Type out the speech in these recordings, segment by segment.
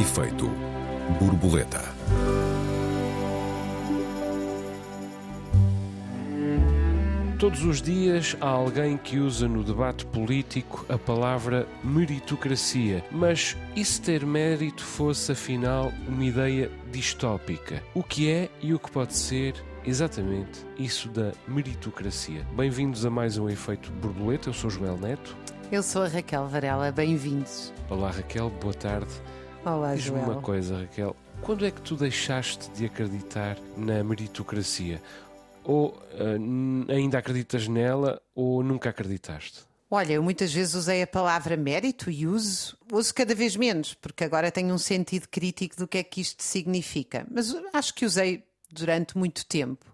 Efeito borboleta. Todos os dias há alguém que usa no debate político a palavra meritocracia, mas e se ter mérito fosse afinal uma ideia distópica? O que é e o que pode ser exatamente isso da meritocracia? Bem-vindos a mais um Efeito Borboleta, eu sou Joel Neto. Eu sou a Raquel Varela, bem-vindos. Olá Raquel, boa tarde. Olá, Diz-me Joel. uma coisa, Raquel. Quando é que tu deixaste de acreditar na meritocracia? Ou n- ainda acreditas nela ou nunca acreditaste? Olha, eu muitas vezes usei a palavra mérito e uso, uso cada vez menos, porque agora tenho um sentido crítico do que é que isto significa. Mas acho que usei durante muito tempo.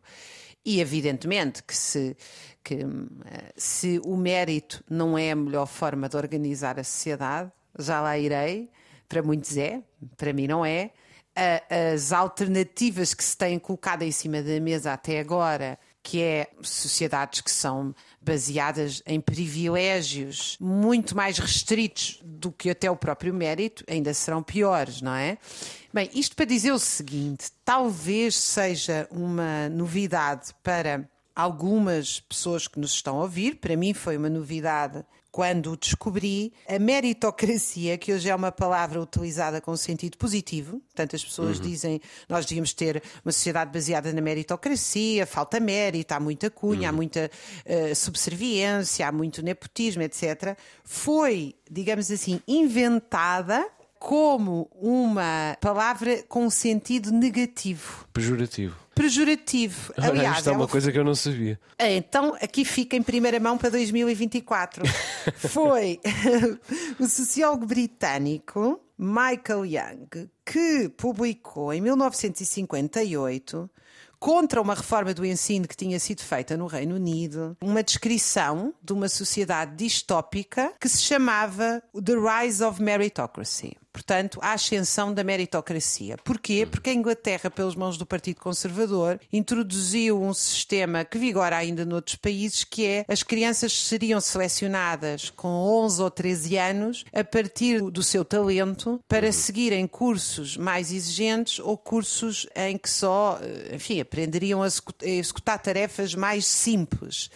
E evidentemente que se, que, hum, eh, se o mérito não é a melhor forma de organizar a sociedade, já lá irei. Para muitos é, para mim não é. As alternativas que se têm colocado em cima da mesa até agora, que é sociedades que são baseadas em privilégios muito mais restritos do que até o próprio mérito, ainda serão piores, não é? Bem, isto para dizer o seguinte: talvez seja uma novidade para algumas pessoas que nos estão a ouvir, para mim foi uma novidade quando descobri a meritocracia, que hoje é uma palavra utilizada com sentido positivo. Portanto, as pessoas dizem nós devíamos ter uma sociedade baseada na meritocracia, falta mérito, há muita cunha, há muita eh, subserviência, há muito nepotismo, etc. Foi, digamos assim, inventada como uma palavra com sentido negativo. Pejorativo. Pejorativo. Ora, Aliás, isto é uma ela coisa que eu não sabia. então, aqui fica em primeira mão para 2024. Foi o sociólogo britânico Michael Young que publicou em 1958, contra uma reforma do ensino que tinha sido feita no Reino Unido, uma descrição de uma sociedade distópica que se chamava The Rise of Meritocracy. Portanto, a ascensão da meritocracia. Porquê? Porque a Inglaterra, pelas mãos do Partido Conservador, introduziu um sistema que vigora ainda noutros países, que é as crianças seriam selecionadas com 11 ou 13 anos a partir do seu talento para seguirem cursos mais exigentes ou cursos em que só, eh, enfim, aprenderiam a execu- a executar tarefas mais simples.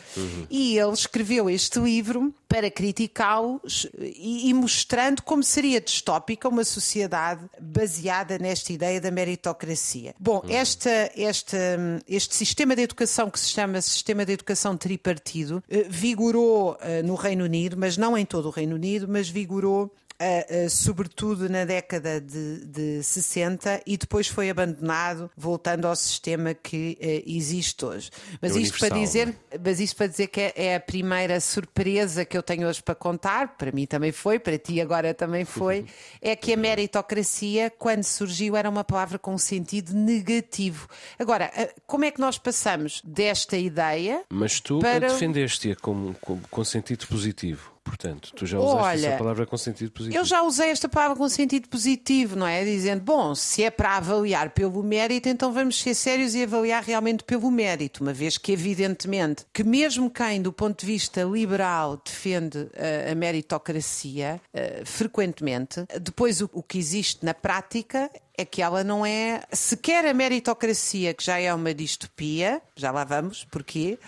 E ele escreveu este livro para criticá-los e, e mostrando como seria distópica uma sociedade baseada nesta ideia da meritocracia. Bom, esta, esta, hum, este sistema de educação que se chama Sistema de Educação Tripartido eh, vigorou eh, no Reino Unido, mas não em todo o Reino Unido, mas vigorou Uh, uh, sobretudo na década de, de 60 e depois foi abandonado, voltando ao sistema que uh, existe hoje. Mas É isto para dizer, mas isto para dizer que é, é a primeira surpresa que eu tenho hoje para contar, para mim também foi, para ti agora também foi, é que a meritocracia, quando surgiu, era uma palavra com sentido negativo. Agora, uh, como é que nós passamos desta ideia Mas tu Para- defendeste-a com, com, com sentido positivo. Portanto, tu já usaste Olha, essa palavra com sentido positivo. Eu já usei esta palavra com sentido positivo, não é? Dizendo, bom, se é para avaliar pelo mérito, então vamos ser sérios e avaliar realmente pelo mérito, uma vez que, evidentemente, que mesmo quem, do ponto de vista liberal, defende eh, a meritocracia, eh, frequentemente, depois o, o que existe na prática é que ela não é sequer a meritocracia, que já é uma distopia, já lá vamos, porquê,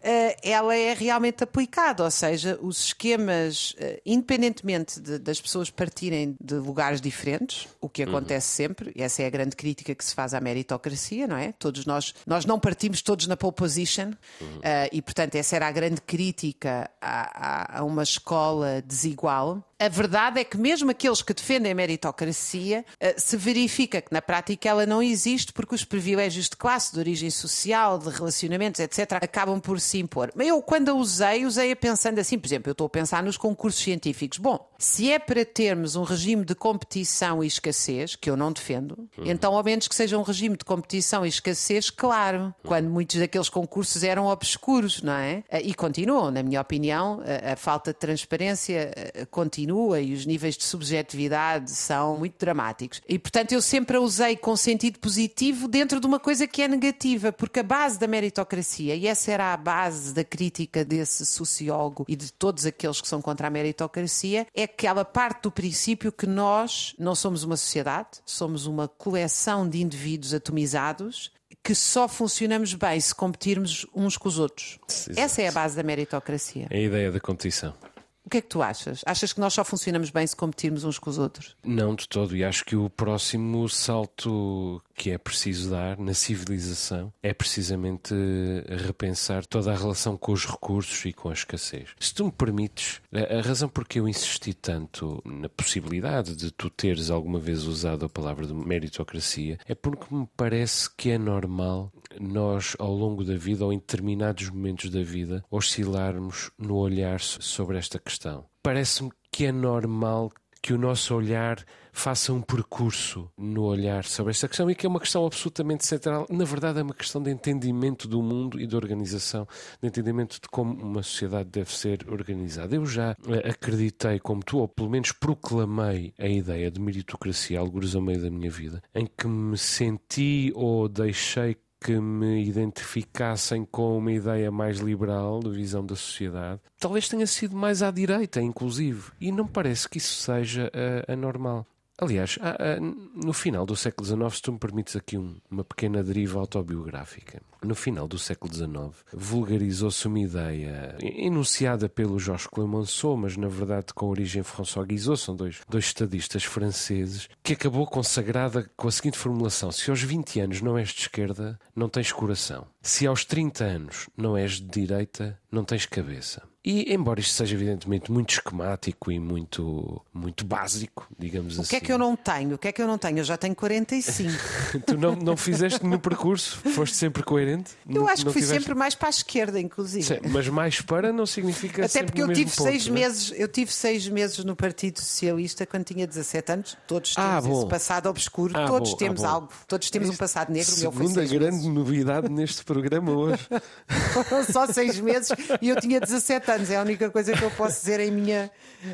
eh, ela é realmente aplicada, ou seja, os esquemas, eh, independentemente de- das pessoas partirem de lugares diferentes, o que acontece sempre, e essa é a grande crítica que se faz à meritocracia, não é? Todos nós, nós não partimos todos na pole position, eh, e portanto essa era a grande crítica a, a- a uma escola desigual. A verdade é que mesmo aqueles que defendem a meritocracia, eh, se verifica que na prática ela não existe porque os privilégios de classe, de origem social, de relacionamentos, etc., acabam por se impor. Mas eu, quando a usei, usei-a pensando assim, por exemplo, eu estou a pensar nos concursos científicos. Bom, se é para termos um regime de competição e escassez, que eu não defendo, então ao menos que seja um regime de competição e escassez, claro, quando muitos daqueles concursos eram obscuros, não é? Eh, E continuam, na minha opinião, a, a falta de transparência continua continua e os níveis de subjetividade são muito dramáticos. E, portanto, eu sempre a usei com sentido positivo dentro de uma coisa que é negativa, porque a base da meritocracia, e essa era a base da crítica desse sociólogo e de todos aqueles que são contra a meritocracia, é que ela parte do princípio que nós não somos uma sociedade, somos uma coleção de indivíduos atomizados que só funcionamos bem se competirmos uns com os outros. Exato. Essa é a base da meritocracia. É a ideia da competição. O que é que tu achas? Achas que nós só funcionamos bem se competirmos uns com os outros? Não de todo, e acho que o próximo salto que é preciso dar na civilização é precisamente repensar toda a relação com os recursos e com a escassez. Se tu me permites, a razão por que eu insisti tanto na possibilidade de tu teres alguma vez usado a palavra de meritocracia é porque me parece que é normal nós, ao longo da vida ou em determinados momentos da vida, oscilarmos no olhar sobre esta questão. Parece-me que é normal que o nosso olhar faça um percurso no olhar sobre esta questão e que é uma questão absolutamente central. Na verdade, é uma questão de entendimento do mundo e de organização, de entendimento de como uma sociedade deve ser organizada. Eu já acreditei, como tu, ou pelo menos proclamei a ideia de meritocracia, alguns ao meio da minha vida, em que me senti ou deixei que me identificassem com uma ideia mais liberal de visão da sociedade, talvez tenha sido mais à direita, inclusive. E não parece que isso seja uh, anormal. Aliás, no final do século XIX, se tu me permites aqui um, uma pequena deriva autobiográfica, no final do século XIX, vulgarizou-se uma ideia enunciada pelo Jorge Clemenceau, mas na verdade com origem François Guizot, são dois, dois estadistas franceses, que acabou consagrada com a seguinte formulação: se aos 20 anos não és de esquerda, não tens coração. Se aos 30 anos não és de direita, não tens cabeça. E, embora isto seja evidentemente muito esquemático e muito, muito básico, digamos assim. assim. O que é que eu não tenho? O que é que eu não tenho? Eu já tenho 45. tu não, não fizeste no percurso? Foste sempre coerente? Eu não, acho que fui tiveste... sempre mais para a esquerda, inclusive. Sim, mas mais para não significa Até porque eu tive ponto, seis é? meses, eu tive seis meses no Partido Socialista quando tinha 17 anos. Todos temos Ah, esse passado obscuro, Ah, todos bom, ah, temos bom. algo, todos temos um passado negro. O Segunda grande meses. novidade neste programa hoje. Foram só seis meses e eu tinha 17 anos. É a única coisa que eu posso dizer em, minha,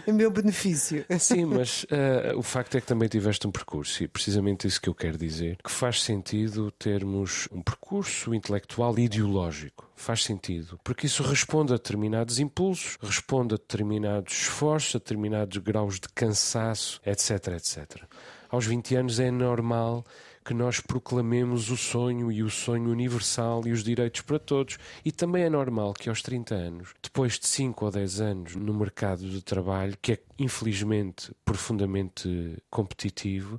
em meu benefício. Sim, mas eh, o facto é que também tiveste um percurso, e precisamente isso que eu quero dizer, que faz sentido termos um percurso intelectual e ideológico. Faz sentido, porque isso responde a determinados impulsos, responde a determinados esforços, a determinados graus de cansaço, etc, etc. Aos 20 anos é normal que nós proclamemos o sonho e o sonho universal e os direitos para todos. E também é normal que aos 30 anos, depois de 5 ou 10 anos no mercado de trabalho, que é infelizmente profundamente competitivo,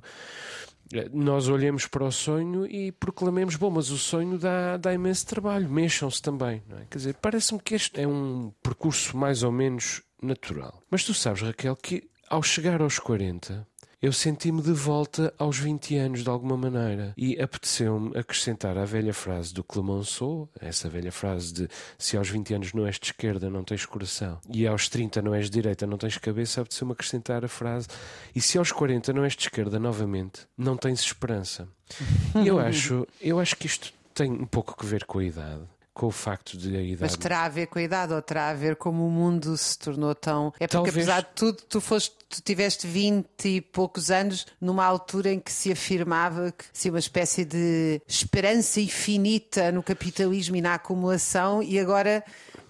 nós olhemos para o sonho e proclamemos: bom, mas o sonho dá, dá imenso trabalho, mexam-se também. É? Quer dizer, parece-me que este é um percurso mais ou menos natural. Mas tu sabes, Raquel, que ao chegar aos 40, eu senti-me de volta aos 20 anos de alguma maneira e apeteceu-me acrescentar à velha frase do Clemenceau, essa velha frase de se aos 20 anos não és de esquerda não tens coração e aos 30 não és de direita não tens cabeça, apeteceu-me acrescentar a frase e se aos 40 não és de esquerda novamente não tens esperança. E eu acho, eu acho que isto tem um pouco que ver com a idade. Com o facto de a idade. Mas terá a ver com a idade ou terá a ver como o mundo se tornou tão. É porque, Talvez. apesar de tudo, tu, foste, tu tiveste 20 e poucos anos numa altura em que se afirmava que se uma espécie de esperança infinita no capitalismo e na acumulação, e agora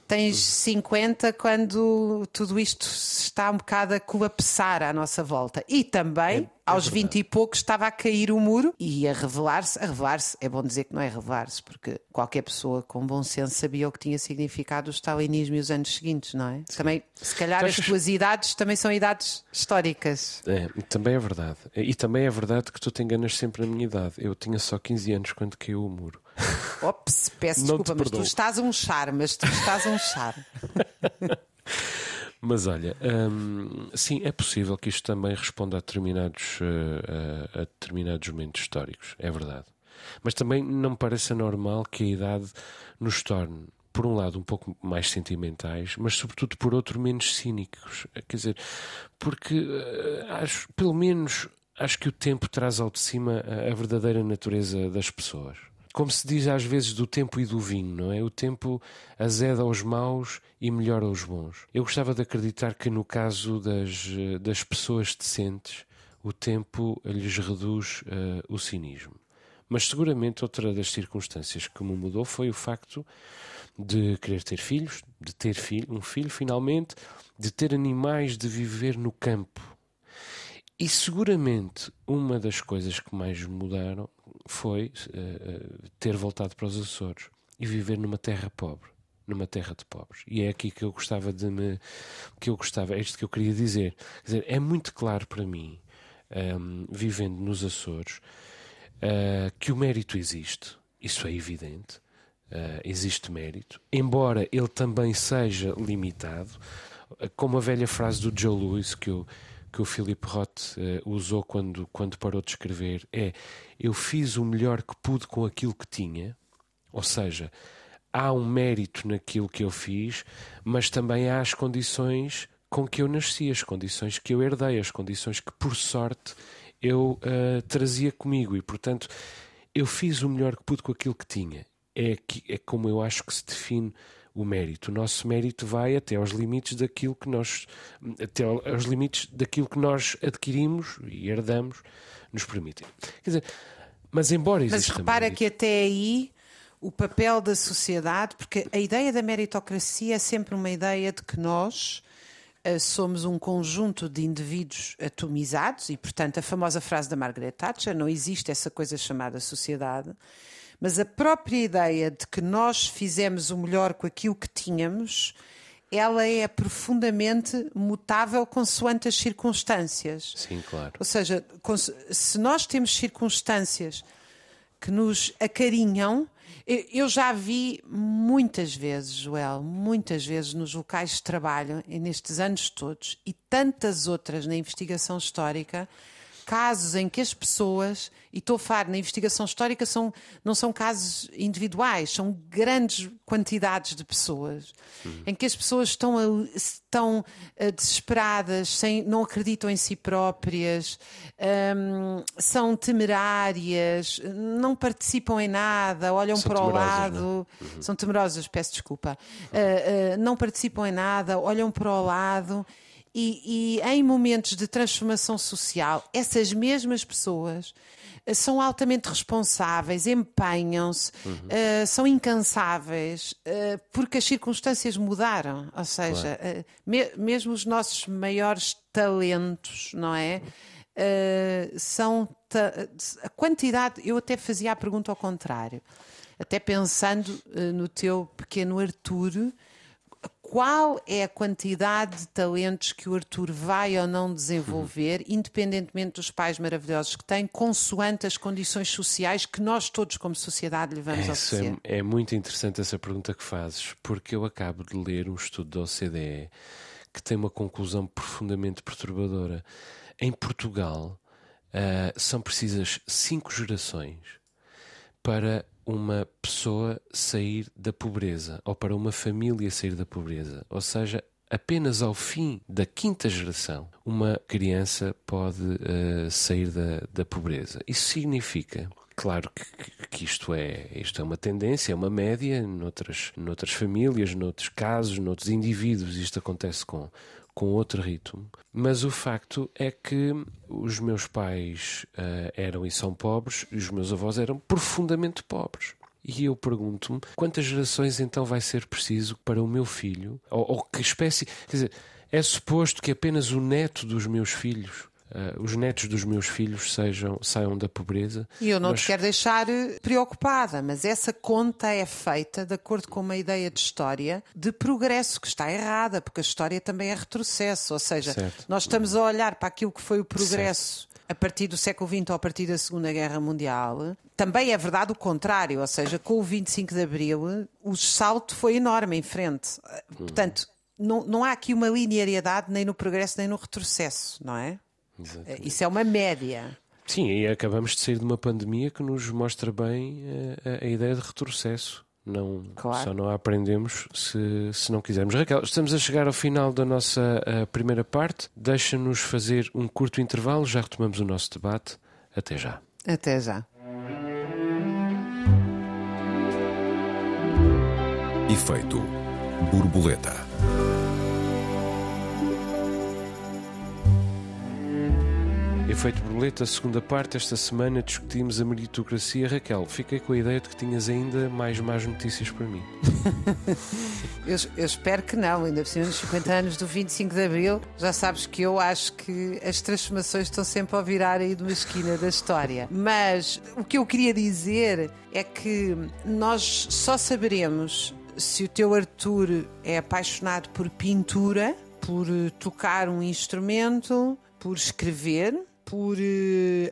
tens 50 quando tudo isto está um bocado a colapsar à nossa volta. E também, aos 20 e poucos, estava a cair o muro e a revelar-se. A revelar-se, é bom dizer que não é revelar-se, porque qualquer pessoa com bom senso sabia o que tinha significado o stalinismo e os anos seguintes, não é? Também, se calhar, as achas- tuas idades também são idades históricas. É, também é verdade. E também é verdade que tu te enganas sempre na minha idade. Eu tinha só 15 anos quando caiu o muro. Ops, peço Não desculpa, mas tu estás um charme, mas tu estás um charme. Mas olha, hum, sim, é possível que isto também responda a determinados, eh, a, a determinados momentos históricos, é verdade. Mas também não me parece anormal que a idade nos torne, por um lado, um pouco mais sentimentais, mas sobretudo por outro, menos cínicos. Eh, Quer dizer, porque eh, acho, pelo menos, acho que o tempo traz ao de cima a, a verdadeira natureza das pessoas. Como se diz às vezes do tempo e do vinho, não é? O tempo azeda aos maus e melhora aos bons. Eu gostava de acreditar que no caso das, das pessoas decentes, o tempo lhes reduz uh, o cinismo. Mas seguramente outra das circunstâncias que me mudou foi o facto de querer ter filhos, de ter um filho finalmente, de ter animais, de viver no campo. E seguramente uma das coisas que mais mudaram foi uh, ter voltado para os Açores e viver numa terra pobre, numa terra de pobres. E é aqui que eu gostava de me, que eu gostava, é isto que eu queria dizer. Quer dizer, é muito claro para mim, um, ehm, vivendo nos Açores, uh, que o mérito existe. Isso é evidente. Uh, existe mérito, embora ele também seja limitado, como a velha frase do Joe Lewis que o, que o Philip Roth uh, usou quando, quando parou de escrever é eu fiz o melhor que pude com aquilo que tinha, ou seja, há um mérito naquilo que eu fiz, mas também há as condições com que eu nasci, as condições que eu herdei, as condições que por sorte eu uh, trazia comigo. E portanto eu fiz o melhor que pude com aquilo que tinha. É, que, é como eu acho que se define o mérito. O nosso mérito vai até aos limites daquilo que nós até aos limites daquilo que nós adquirimos e herdamos nos permitem. Quer dizer, mas embora exista Mas repara mérito, que até aí o papel da sociedade, porque a ideia da meritocracia é sempre uma ideia de que nós uh, somos um conjunto de indivíduos atomizados e, portanto, a famosa frase da Margaret Thatcher, não existe essa coisa chamada sociedade mas a própria ideia de que nós fizemos o melhor com aquilo que tínhamos, ela é profundamente mutável consoante as circunstâncias. Sim, claro. Ou seja, se nós temos circunstâncias que nos acarinham, eu já vi muitas vezes, Joel, muitas vezes nos locais de trabalho, nestes anos todos, e tantas outras na investigação histórica, casos em que as pessoas, e estou a falar na investigação histórica, são, não são casos individuais, são grandes quantidades de pessoas, uhum. em que as pessoas estão, estão uh, desesperadas, sem, não acreditam em si próprias, um, são temerárias, não participam em nada, olham são para o lado, uhum. são temerosas, peço desculpa, uh, uh, não participam em nada, olham para o lado e, e em momentos de transformação social, essas mesmas pessoas eh, são altamente responsáveis, empenham-se, uhum. uh, são incansáveis, uh, porque as circunstâncias mudaram. Ou seja, claro. uh, me, mesmo os nossos maiores talentos, não é? são a quantidade. Eu até fazia a pergunta ao contrário, até pensando no teu pequeno Arturo qual é a quantidade de talentos que o Arthur vai ou não desenvolver, uhum. independentemente dos pais maravilhosos que tem, consoante as condições sociais que nós todos, como sociedade, lhe vamos oferecer? É, é muito interessante essa pergunta que fazes, porque eu acabo de ler um estudo da OCDE que tem uma conclusão profundamente perturbadora. Em Portugal, uh, são precisas cinco gerações para uma pessoa sair da pobreza ou para uma família sair da pobreza. Ou seja, apenas ao fim da quinta geração uma criança pode uh, sair da, da pobreza. Isso significa Claro que, que, isto, é, isto é uma tendência, é uma média noutras, noutras famílias, noutros casos, noutros indivíduos, isto acontece com, com outro ritmo. Mas o facto é que os meus pais uh, eram e são pobres e os meus avós eram profundamente pobres. E eu pergunto-me quantas gerações então vai ser preciso para o meu filho? Ou, ou que espécie. Quer dizer, é suposto que apenas o neto dos meus filhos Uh, os netos dos meus filhos sejam, saiam da pobreza. E eu não mas... te quero deixar eh, preocupada, mas essa conta é feita de acordo com uma ideia de história de progresso que está errada, porque a história também é retrocesso. Ou seja, certo. nós estamos a olhar para aquilo que foi o progresso. Certo. A partir do século XX ou a partir da Segunda Guerra Mundial, também é verdade o contrário, ou seja, com o 25 de Abril, o salto foi enorme em frente. Hum. Portanto, não, não há aqui uma linearidade nem no progresso nem no retrocesso, não é? Exatamente. Isso é uma média. Sim, e acabamos de sair de uma pandemia que nos mostra bem eh, a, a ideia de retrocesso. Não, claro. Só não a aprendemos se, se não quisermos. Raquel, estamos a chegar ao final da nossa eh, primeira parte. Deixa-nos fazer um curto intervalo, já retomamos o nosso debate. Até já. Até já. Efeito borboleta. Efeito borboleta, segunda parte. Esta semana discutimos a meritocracia. Raquel, fiquei com a ideia de que tinhas ainda mais más notícias para mim. eu, eu, espero que não, ainda por cima nos 50 anos do 25 de Abril, já sabes que eu acho que as transformações estão sempre a virar aí de uma esquina da história. Mas o que eu queria dizer é que nós só saberemos se o teu Arthur é apaixonado por pintura, por tocar um instrumento, por escrever, por uh,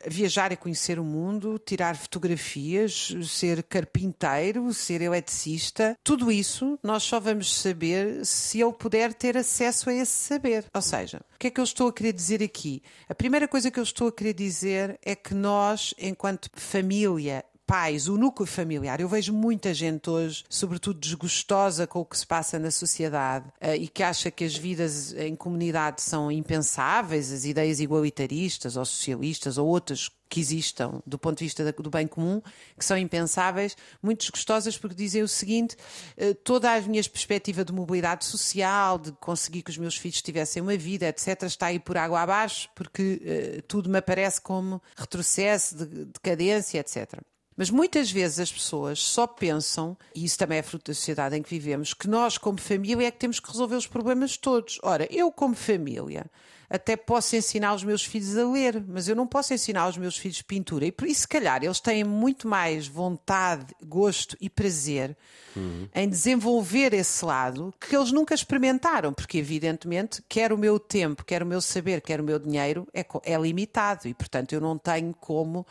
viajar e conhecer o mundo, tirar fotografias, ser carpinteiro, ser eletricista. Tudo isso nós só vamos saber se ele puder ter acesso a esse saber. Ou seja, o que é que eu estou a querer dizer aqui? A primeira coisa que eu estou a querer dizer é que nós, enquanto família, pais, o núcleo familiar. Eu vejo muita gente hoje, sobretudo desgostosa com o que se passa na sociedade uh, e que acha que as vidas em comunidade são impensáveis, as ideias igualitaristas ou socialistas ou outras que existam do ponto de vista do bem comum, que são impensáveis, muito desgostosas porque dizem o seguinte: eh, toda a minha perspectiva de mobilidade social, de conseguir que os meus filhos tivessem uma vida, etc., está aí por água abaixo, porque uh, tudo me aparece como retrocesso, de, decadência, etc. Mas muitas vezes as pessoas só pensam, e isso também é fruto da sociedade em que vivemos, que nós, como família, é que temos que resolver os problemas todos. Ora, eu, como família, até posso ensinar os meus filhos a ler, mas eu não posso ensinar os meus filhos pintura. E por isso, se calhar, eles têm muito mais vontade, gosto e prazer uhum. em desenvolver esse lado que eles nunca experimentaram, porque, evidentemente, quer o meu tempo, quer o meu saber, quer o meu dinheiro é, é limitado e, portanto, eu não tenho como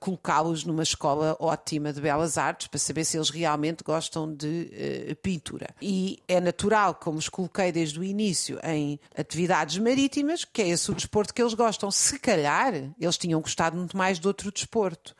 colocá-los numa escola ótima de belas artes para saber se eles realmente gostam de uh, pintura. E é natural, como os coloquei desde o início, em atividades marítimas, que é esse o desporto que eles gostam. Se calhar, eles tinham gostado muito mais de outro desporto.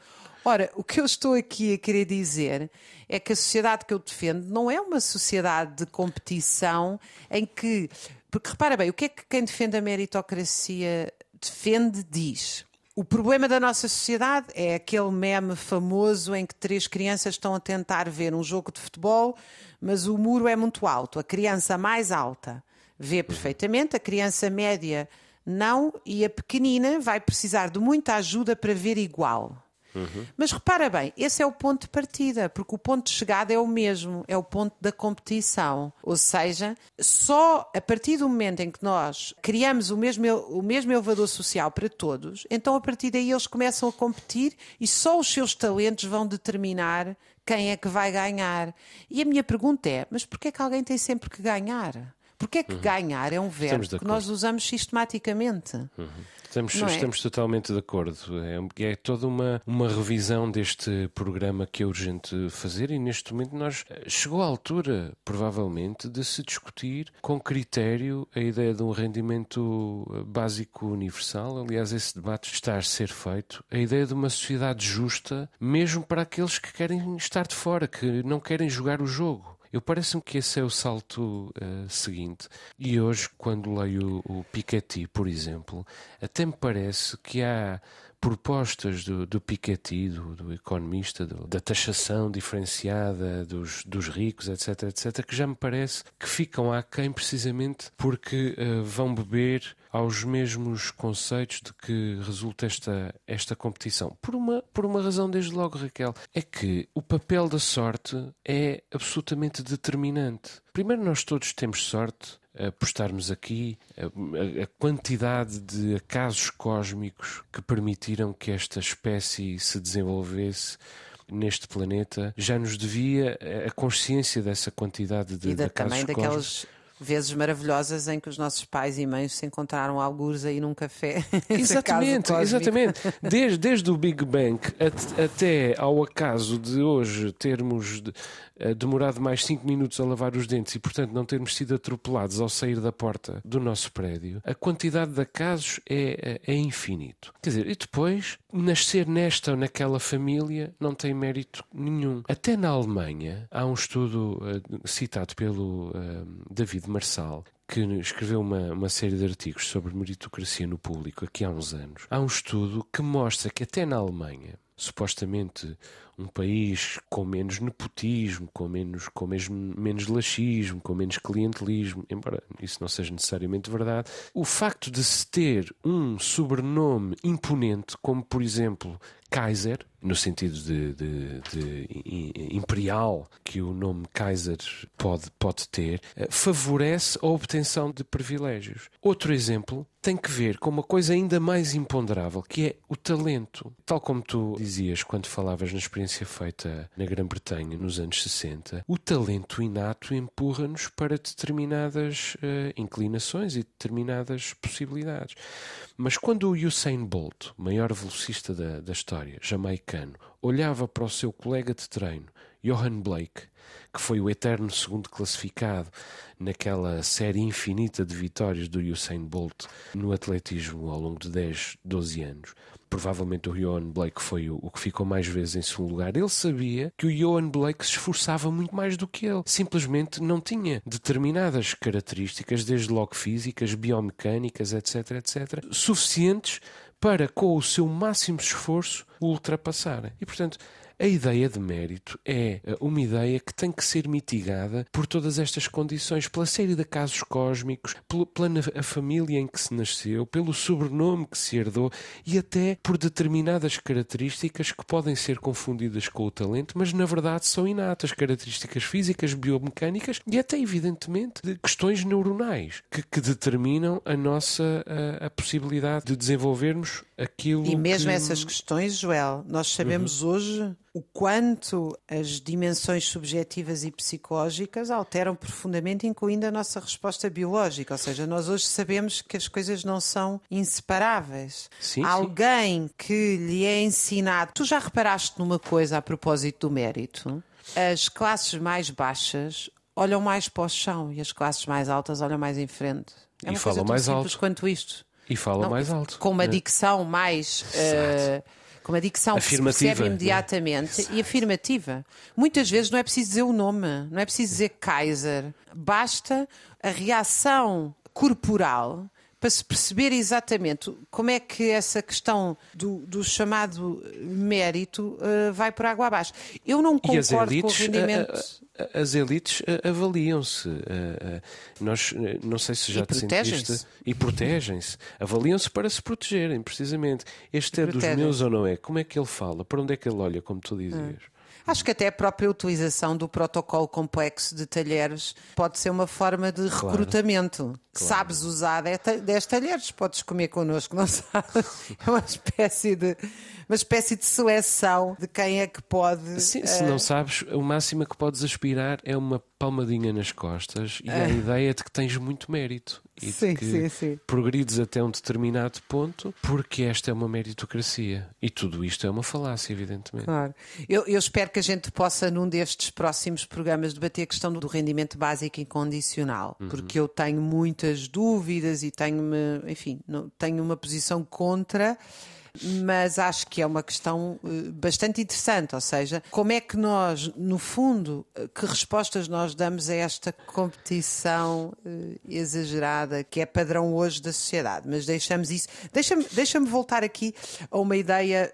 Ora, o que eu estou aqui a querer dizer é que a sociedade que eu defendo não é uma sociedade de competição em que. Porque repara bem, o que é que quem defende a meritocracia defende diz? O problema da nossa sociedade é aquele meme famoso em que três crianças estão a tentar ver um jogo de futebol, mas o muro é muito alto. A criança mais alta vê perfeitamente, a criança média não, e a pequenina vai precisar de muita ajuda para ver igual. Mas repara bem, esse é o ponto de partida, porque o ponto de chegada é o mesmo, é o ponto da competição. Ou seja, só a partir do momento em que nós criamos o mesmo, o mesmo elevador social para todos, então a partir daí eles começam a competir e só os seus talentos vão determinar quem é que vai ganhar. E a minha pergunta é: mas porquê é que alguém tem sempre que ganhar? Porquê é que uhum. ganhar é um verbo que nós usamos sistematicamente? Uhum. Estamos, é? estamos totalmente de acordo. É, é, toda uma, uma revisão deste programa que é urgente fazer e neste momento nós eh, chegou a altura, provavelmente, de se discutir com critério a ideia de um rendimento eh, básico universal. Aliás, esse debate está a ser feito. A ideia de uma sociedade justa, mesmo para aqueles que querem estar de fora, que não querem jogar o jogo. Eu parece-me que esse é o salto uh, seguinte. E hoje, quando leio o, o Piketty, por exemplo, até me parece que há propostas do, do Piketty, do, do economista, do, da taxação diferenciada dos, dos ricos, etc., etc., que já me parece que ficam aquém precisamente porque uh, vão beber aos mesmos conceitos de que resulta esta, esta competição. Por uma, por uma razão, desde logo, Raquel, é que o papel da sorte é absolutamente determinante. Primeiro, nós todos temos sorte por estarmos aqui, a, a, quantidade de acasos cósmicos que permitiram que esta espécie se desenvolvesse neste planeta. Já nos devia a consciência dessa quantidade de, e da, de acasos também daquelas vezes maravilhosas em que os nossos pais e mães se encontraram alguns aí num café. Exatamente, exatamente. Desde, desde o Big Bang até ao acaso de hoje termos eh, demorado mais 5 minutos a lavar os dentes e, portanto, não termos sido atropelados ao sair da porta do nosso prédio, a quantidade de acasos é, é, é infinito. Quer dizer, e depois, nascer nesta ou naquela família não tem mérito nenhum. Até na Alemanha, há um estudo uh, citado pelo uh, David Marçal que escreveu uma, uma série de artigos sobre meritocracia no público aqui há uns anos. Há um estudo que mostra que até na Alemanha supostamente um país com menos nepotismo, com menos, com mesmo, menos laxismo, com menos clientelismo, embora isso não seja necessariamente verdade, o facto de se ter um sobrenome imponente, como por exemplo Kaiser, no sentido de, de, de, imperial que o nome Kaiser pode, pode ter, eh, favorece a obtenção de privilégios. Outro exemplo tem que ver com uma coisa ainda mais imponderável, que é o talento. Tal como tu dizias quando falavas na experiência feita na Grã-Bretanha nos anos 60, o talento inato empurra-nos para determinadas uh, inclinações e determinadas possibilidades. Mas quando o Usain Bolt, maior velocista da, da história, jamaicano, olhava para o seu colega de treino, Johan Blake, que foi o eterno segundo classificado naquela série infinita de vitórias do Usain Bolt no atletismo ao longo de 10, 12 anos. Provavelmente o Johan Blake foi o, que ficou mais vezes em segundo lugar. Ele sabia que o Johan Blake se esforçava muito mais do que ele. Simplesmente não tinha determinadas características, desde logo físicas, biomecânicas, etc, etc, suficientes para, com o seu máximo esforço, o ultrapassarem. E, portanto, a ideia de mérito é eh, uma ideia que tem que ser mitigada por todas estas condições, pela série de casos cósmicos, pela a família em que se nasceu, pelo sobrenome que se herdou e até por determinadas características que podem ser confundidas com o talento, mas na verdade são inatas, características físicas, biomecânicas e até, evidentemente, de questões neuronais que, que determinam a nossa a, a, possibilidade de desenvolvermos aquilo. E mesmo que... essas questões, Joel, nós sabemos uhum. hoje o quanto as dimensões subjetivas e psicológicas alteram profundamente, incluindo a nossa resposta biológica. Ou seja, nós hoje sabemos que as coisas não são inseparáveis. Sim, Alguém sim. que lhe é ensinado. Tu já reparaste numa coisa a propósito do mérito? As classes mais baixas olham mais para o chão e as classes mais altas olham mais em frente. É e falam mais alto. quanto isto. E falam mais alto. Com uma é. dicção mais. Uh, com uma dicção que se percebe é? imediatamente e afirmativa. Muitas vezes não é preciso dizer o nome, não é preciso dizer Kaiser. Basta a reação corporal para se perceber exatamente como é que essa questão do, do chamado mérito uh, vai por água abaixo. Eu não concordo elites, com o rendimento. As elites avaliam-se. Nós, não sei se já e te sentiste. E protegem-se. Avaliam-se para se protegerem, precisamente. Este e é dos meus ou não é? Como é que ele fala? Para onde é que ele olha, como tu dizias? Hum. Acho que até a própria utilização do protocolo complexo de talheres pode ser uma forma de recrutamento. Claro. Sabes usar 10 talheres, podes comer connosco, não sabes? É uma espécie de uma espécie de seleção de quem é que pode. Sim, uh... se não sabes, o máximo que podes aspirar é uma palmadinha nas costas e uh... a ideia de que tens muito mérito e sim, de que sim, sim. progrides até um determinado ponto, porque esta é uma meritocracia. E tudo isto é uma falácia, evidentemente. Claro. Eu, eu espero que a gente possa, num destes próximos programas, debater a questão do rendimento básico incondicional, uhum. porque eu tenho muitas dúvidas e tenho-me, enfim, tenho uma posição contra mas acho que é uma questão eh, bastante interessante, ou seja, como é que nós, no fundo, eh, que respostas nós damos a esta competição eh, exagerada que é padrão hoje da sociedade, mas deixamos isso. Deixa-me deixa voltar aqui a uma ideia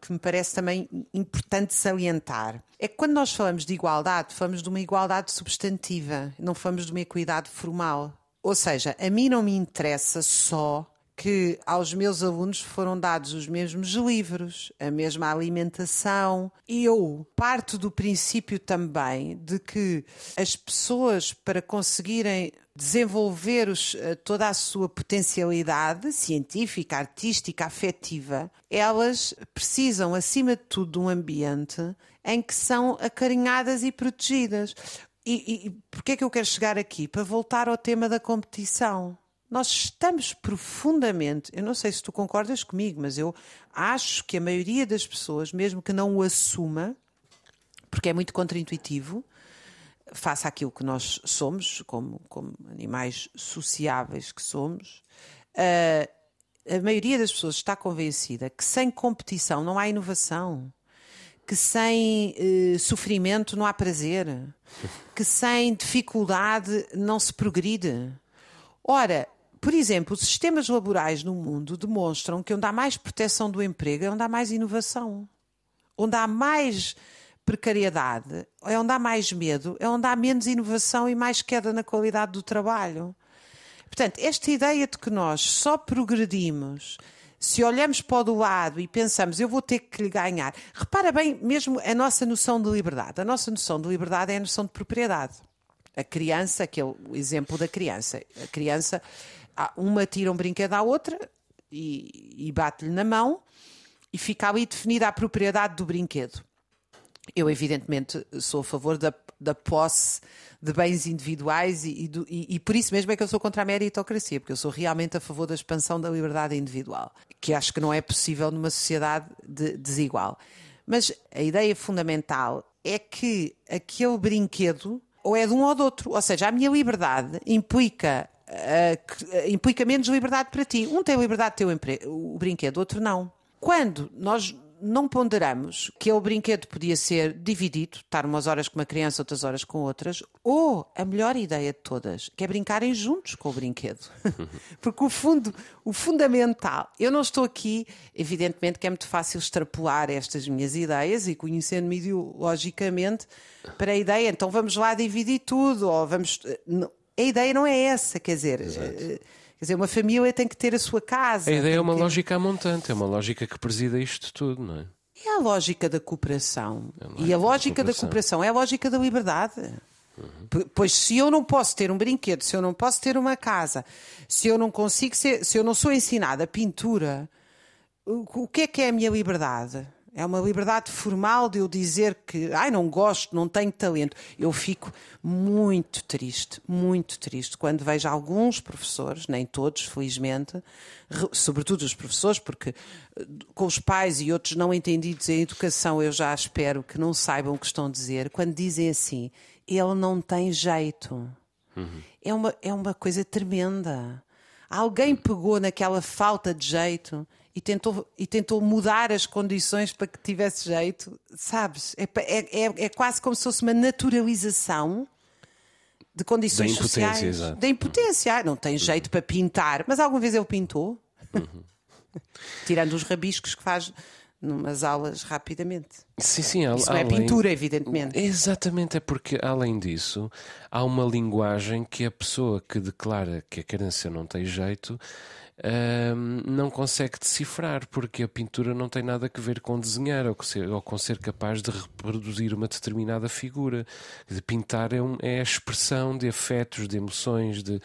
que me parece também importante salientar. É que quando nós falamos de igualdade, falamos de uma igualdade substantiva, não falamos de uma equidade formal. Ou seja, a mim não me interessa só que aos meus alunos foram dados os mesmos livros, a mesma alimentação. E eu parto do princípio também de que as pessoas, para conseguirem desenvolver os, eh, toda a sua potencialidade científica, artística, afetiva, elas precisam, acima de tudo, de um ambiente em que são acarinhadas e protegidas. E, e porquê é que eu quero chegar aqui? Para voltar ao tema da competição nós estamos profundamente, eu não sei se tu concordas comigo, mas eu acho que a maioria das pessoas, mesmo que não o assuma, porque é muito contraintuitivo, face àquilo que nós somos, como, como animais sociáveis que somos, uh, a maioria das pessoas está convencida que sem competição não há inovação, que sem uh, sofrimento não há prazer, que sem dificuldade não se progride. Ora, por exemplo, os sistemas laborais no mundo demonstram que onde há mais proteção do emprego é onde há mais inovação. onde há mais precariedade, é onde há mais medo, é onde há menos inovação e mais queda na qualidade do trabalho. Portanto, esta ideia de que nós só progredimos se olhamos para o lado e pensamos, eu vou ter que lhe ganhar. Repara bem, mesmo a nossa noção de liberdade. A nossa noção de liberdade é a noção de propriedade. A criança, aquele exemplo da criança. A criança, uma tira um brinquedo à outra e, e bate-lhe na mão e fica ali definida a propriedade do brinquedo. Eu, evidentemente, sou a favor da, da posse de bens individuais e, e, do, e, e, por isso mesmo é que eu sou contra a meritocracia, porque eu sou realmente a favor da expansão da liberdade individual, que acho que não é possível numa sociedade de, desigual. Mas a ideia fundamental é que aquele brinquedo ou é de um ou do outro, ou seja, a minha liberdade implica Uh, implica menos liberdade para ti. Um tem liberdade de ter o, o brinquedo, outro não. Quando nós não ponderamos que o brinquedo podia ser dividido, estar umas horas com uma criança, outras horas com outras, ou a melhor ideia de todas, que é brincarem juntos com o brinquedo. Porque o fundo, o fundamental, eu não estou aqui, evidentemente que é muito fácil extrapolar estas minhas ideias e conhecendo-me ideologicamente para a ideia, então vamos lá dividir tudo, ou vamos. A ideia não é essa, quer dizer. Exato eh, Quer dizer, uma família tem que ter a sua casa. A ideia é uma que... lógica montante, é uma lógica que presida isto tudo, não é? É a lógica da cooperação. É a e a lógica da cooperação. da cooperação é a lógica da liberdade. Uhum. Pois se eu não posso ter um brinquedo, se eu não posso ter uma casa, se eu não consigo ser, se eu não sou ensinada a pintura, o que é que é a minha liberdade? É uma liberdade formal de eu dizer que, ai, não gosto, não tenho talento. Eu fico muito triste, muito triste, quando vejo alguns professores, nem todos, felizmente, sobretudo os professores, porque eh, com os pais e outros não entendidos em educação, eu já espero que não saibam o que estão a dizer, quando dizem assim, ele não tem jeito. Uhum. É, uma, é uma coisa tremenda. Alguém pegou naquela falta de jeito e tentou, e tentou mudar as condições para que tivesse jeito, sabes? É, é, é, é quase como se fosse uma naturalização de condições da sociais. Exato. Da impotência. Não tem jeito uhum. para pintar, mas alguma vez ele pintou? Uhum. Tirando os rabiscos que faz numas aulas rapidamente. Sim, sim. Isso não é pintura, evidentemente. Exatamente, é porque além disso há uma linguagem que a pessoa que declara que a criança não tem jeito não consegue decifrar, porque a pintura não tem nada a ver com desenhar ou com ser, ou com ser capaz de reproduzir uma determinada figura. De pintar é, um, é a expressão de afetos, de emoções, de,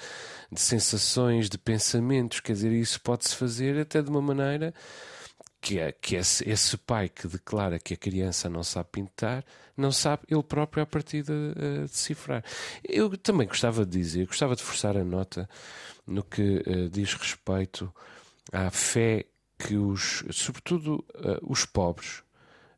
de sensações, de pensamentos. Quer dizer, isso pode-se fazer até de uma maneira que, é, que esse, esse, pai que declara que a criança não sabe pintar, não sabe ele próprio a partir de uh, decifrar. Eu também gostava de dizer, gostava de forçar a nota no que uh, diz respeito à fé que os, sobretudo uh, os pobres,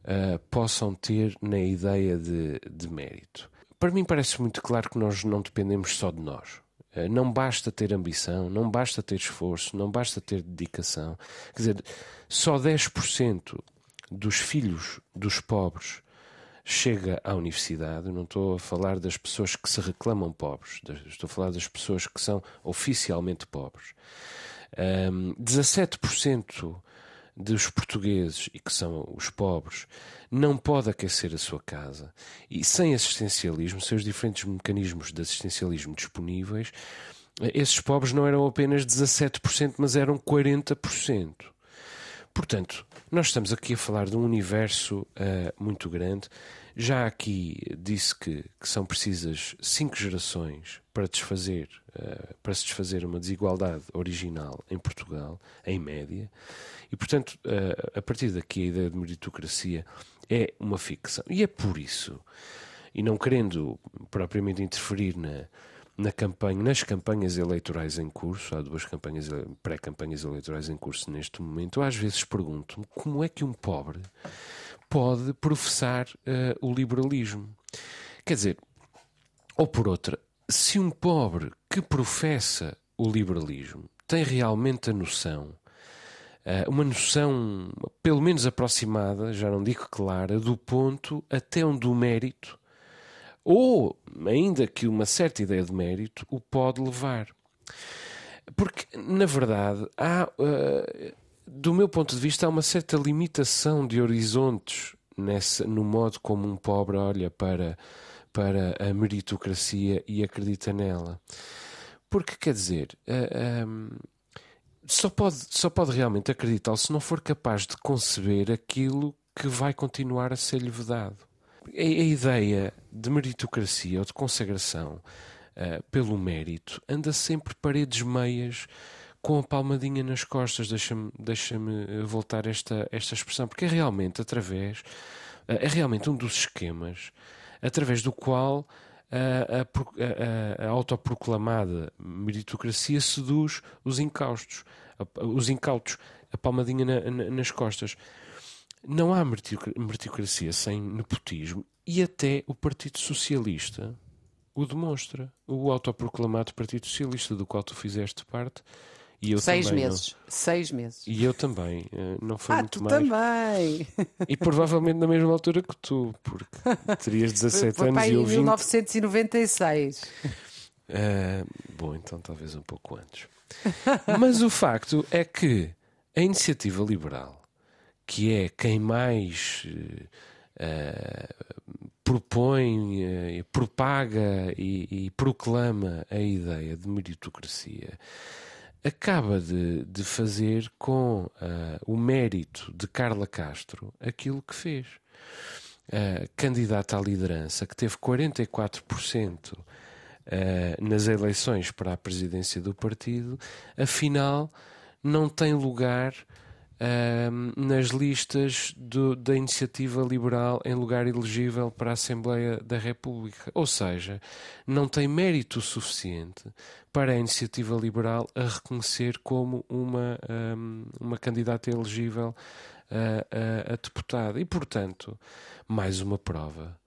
uh, possam ter na ideia de, de mérito. Para mim parece muito claro que nós não dependemos só de nós. Não basta ter ambição, não basta ter esforço, não basta ter dedicação. Quer dizer, só 10% dos filhos dos pobres chega à universidade, não estou a falar das pessoas que se reclamam pobres, estou a falar das pessoas que são oficialmente pobres. Um, 17% dos portugueses, e que são os pobres, não pode aquecer a sua casa. E sem assistencialismo, sem os diferentes mecanismos de assistencialismo disponíveis, esses pobres não eram apenas 17%, mas eram 40%. Portanto, nós estamos aqui a falar de um universo uh, muito grande. Já aqui disse que, que, são precisas cinco gerações para desfazer, uh, para se desfazer uma desigualdade original em Portugal, em média, e portanto, uh, a partir daqui a ideia de meritocracia é uma ficção. E é por isso, e não querendo propriamente interferir na, na campanha, nas campanhas eleitorais em curso, há duas campanhas, pré-campanhas eleitorais em curso neste momento, às vezes pergunto-me como é que um pobre pode professar uh, o liberalismo. Quer dizer, ou por outra, se um pobre que professa o liberalismo tem realmente a noção, uh, uma noção pelo menos aproximada, já não digo clara, do ponto até onde o mérito ou ainda que uma certa ideia de mérito o pode levar. Porque, na verdade, há, uh, do meu ponto de vista, há uma certa limitação de horizontes nessa, no modo como um pobre olha para, para a meritocracia e acredita nela. Porque, quer dizer, uh, um, só, pode, só pode realmente acreditar se não for capaz de conceber aquilo que vai continuar a ser-lhe vedado. A, a, ideia de meritocracia ou de consagração uh, pelo mérito anda sempre paredes meias com a palmadinha nas costas, deixa-me deixa voltar esta, esta expressão, porque é realmente através, é realmente um dos esquemas através do qual a, a, a, a autoproclamada meritocracia seduz os incaustos, os incautos, a palmadinha na, na, nas costas. Não há meritocracia sem nepotismo e até o Partido Socialista o demonstra. O autoproclamado Partido Socialista, do qual tu fizeste parte, e eu Seis também, meses. Não. Seis meses. E eu também. Eh, não foi ah, muito tu mais. também. E provavelmente na mesma altura que tu, porque terias 17 foi, foi anos e eu 20. em 1996. Uh, bom, então talvez um pouco antes. Mas o facto é que a iniciativa liberal, que é quem mais uh, propõe, uh, propaga e, e proclama a ideia de meritocracia, acaba de, de fazer com uh, o mérito de Carla Castro aquilo que fez. Uh, candidata à liderança, que teve 44% uh, nas eleições para a presidência do partido, afinal não tem lugar nas listas do, da iniciativa liberal em lugar elegível para a Assembleia da República. Ou seja, não tem mérito suficiente para a iniciativa liberal a reconhecer como uma, um, uma candidata elegível a, a, a deputada. E, portanto, mais uma prova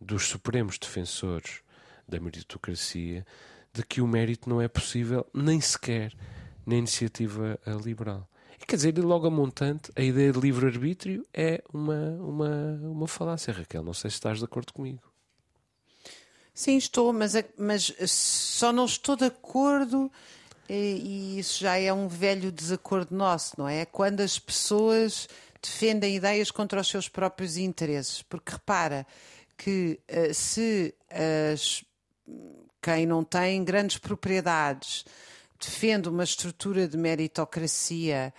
dos supremos defensores da meritocracia de que o mérito não é possível nem sequer na iniciativa liberal. Quer dizer, logo a montante, a ideia de livre-arbítrio é uma, uma, uma falácia, Raquel. Não sei se estás de acordo comigo. Sim, estou, mas, é, mas só não estou de acordo, e, e isso já é um velho desacordo nosso, não é? Quando as pessoas defendem ideias contra os seus próprios interesses. Porque repara que uh, se as, quem não tem grandes propriedades defende uma estrutura de meritocracia,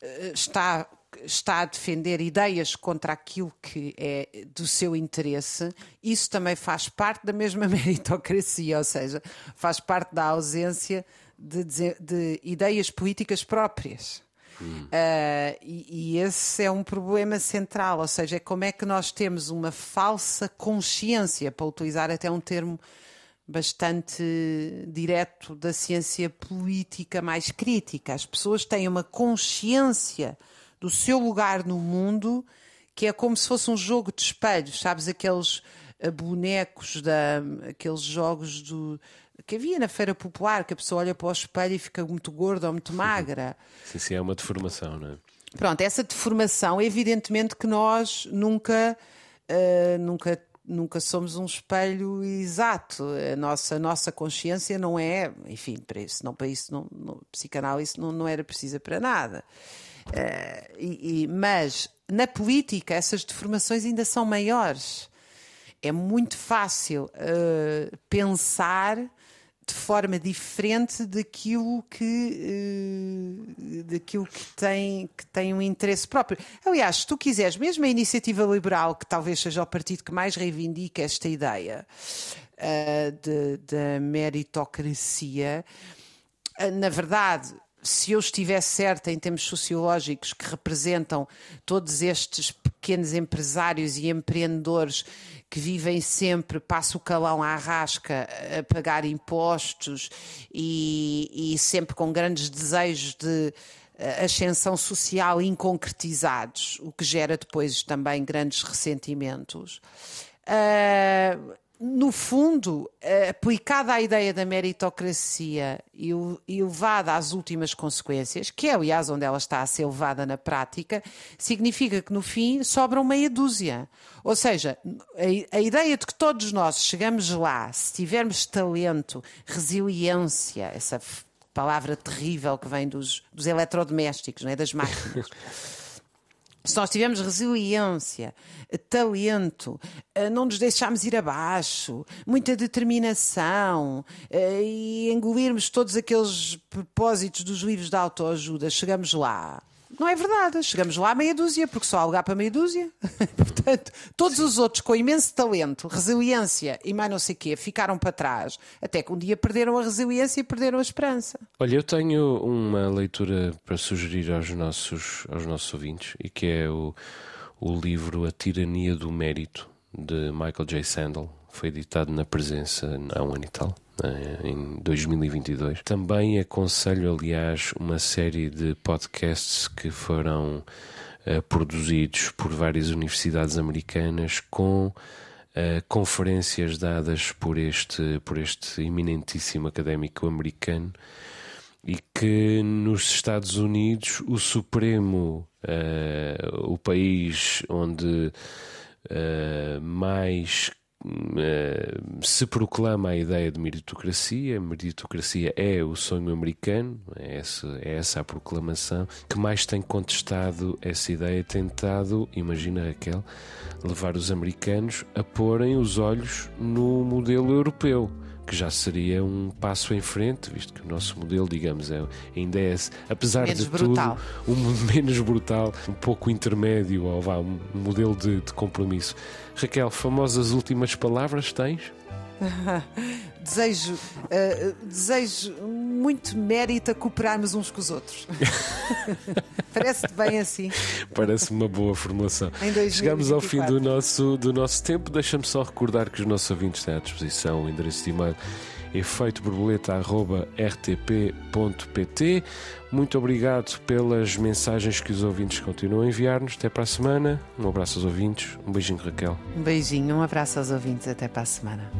eh, está, está a defender ideias contra aquilo que é do seu interesse, isso também faz parte da mesma meritocracia, ou seja, faz parte da ausência de, de, de ideias políticas próprias. Hum. Uh, e, e, esse é um problema central, ou seja, é como é que nós temos uma falsa consciência, para utilizar até um termo bastante direto da ciência política mais crítica. As pessoas têm uma consciência do seu lugar no mundo que é como se fosse um jogo de espelhos, sabes? Aqueles eh, bonecos, da, aqueles jogos do, que havia na feira popular, que a pessoa olha para o espelho e fica muito gorda ou muito magra. Sim, sim, é uma deformação, não é? Pronto, essa deformação, evidentemente que nós nunca, uh, nunca nunca somos um espelho exato. A nossa, a nossa consciência não é, enfim, para isso, não, para isso, não, não, psicanálise não, não era precisa para nada. Uh, e, e, mas na política essas deformações ainda são maiores. É muito fácil uh, pensar de forma diferente daquilo que, uh, daquilo que, tem, que tem um interesse próprio. Aliás, se tu quiseres, mesmo a iniciativa liberal, que talvez seja o partido que mais reivindica esta ideia de, de meritocracia, uh, na verdade, se eu estivesse certa em termos sociológicos que representam todos estes pequenos empresários e empreendedores que vivem sempre, passa o calão à rasca a pagar impostos e, e sempre com grandes desejos de eh, ascensão social inconcretizados, o que gera depois também grandes ressentimentos. Uh, no fundo, aplicada à ideia da meritocracia e levada às últimas consequências, que é, aliás, onde ela está a ser levada na prática, significa que no fim sobram meia dúzia. Ou seja, a, a ideia de que todos nós chegamos lá, se tivermos talento, resiliência, essa palavra terrível que vem dos, dos eletrodomésticos, não é? das máquinas. se nós tivermos resiliência, talento, eh, não nos deixarmos ir abaixo, muita determinação eh, e engolirmos todos aqueles propósitos dos livros de autoajuda, chegamos lá. Não é verdade, chegamos lá a meia dúzia, porque só há lugar para meia dúzia. Portanto, todos os outros com imenso talento, resiliência e mais não sei o quê, ficaram para trás, até que um dia perderam a resiliência e perderam a esperança. Olha, eu tenho uma leitura para sugerir aos nossos, aos nossos ouvintes, e que é o, o livro A Tirania do Mérito, de Michael J. Sandel. Foi editado na presença há um ano e tal. Né, em 2022. Também aconselho, aliás, uma série de podcasts que foram uh, produzidos por várias universidades americanas com uh, conferências dadas por este, por este eminentíssimo académico americano e que nos Estados Unidos o Supremo, uh, o país onde uh, mais eh, se proclama a ideia de meritocracia. Meritocracia é o sonho americano, é essa, é essa a proclamação. Que mais tem contestado essa ideia, tentado, imagina Raquel, levar os americanos a porem os olhos no modelo europeu que já seria um passo em frente, visto que o nosso modelo, digamos, é, ainda é, apesar menos de brutal. tudo, um menos brutal, um pouco intermédio, ou vá, um modelo de, de compromisso. Raquel, famosas últimas palavras tens? desejo, uh, desejo muito mérito a cooperarmos uns com os outros. Parece-te bem assim. Parece uma boa formulação. Chegamos ao fim do nosso, do nosso tempo. Deixa-me só recordar que os nossos ouvintes têm à disposição o endereço de e-mail efeitoborboleta.rtp.pt. Muito obrigado pelas mensagens que os ouvintes continuam a enviar-nos. Até para a semana. Um abraço aos ouvintes. Um beijinho, Raquel. Um beijinho, um abraço aos ouvintes. Até para a semana.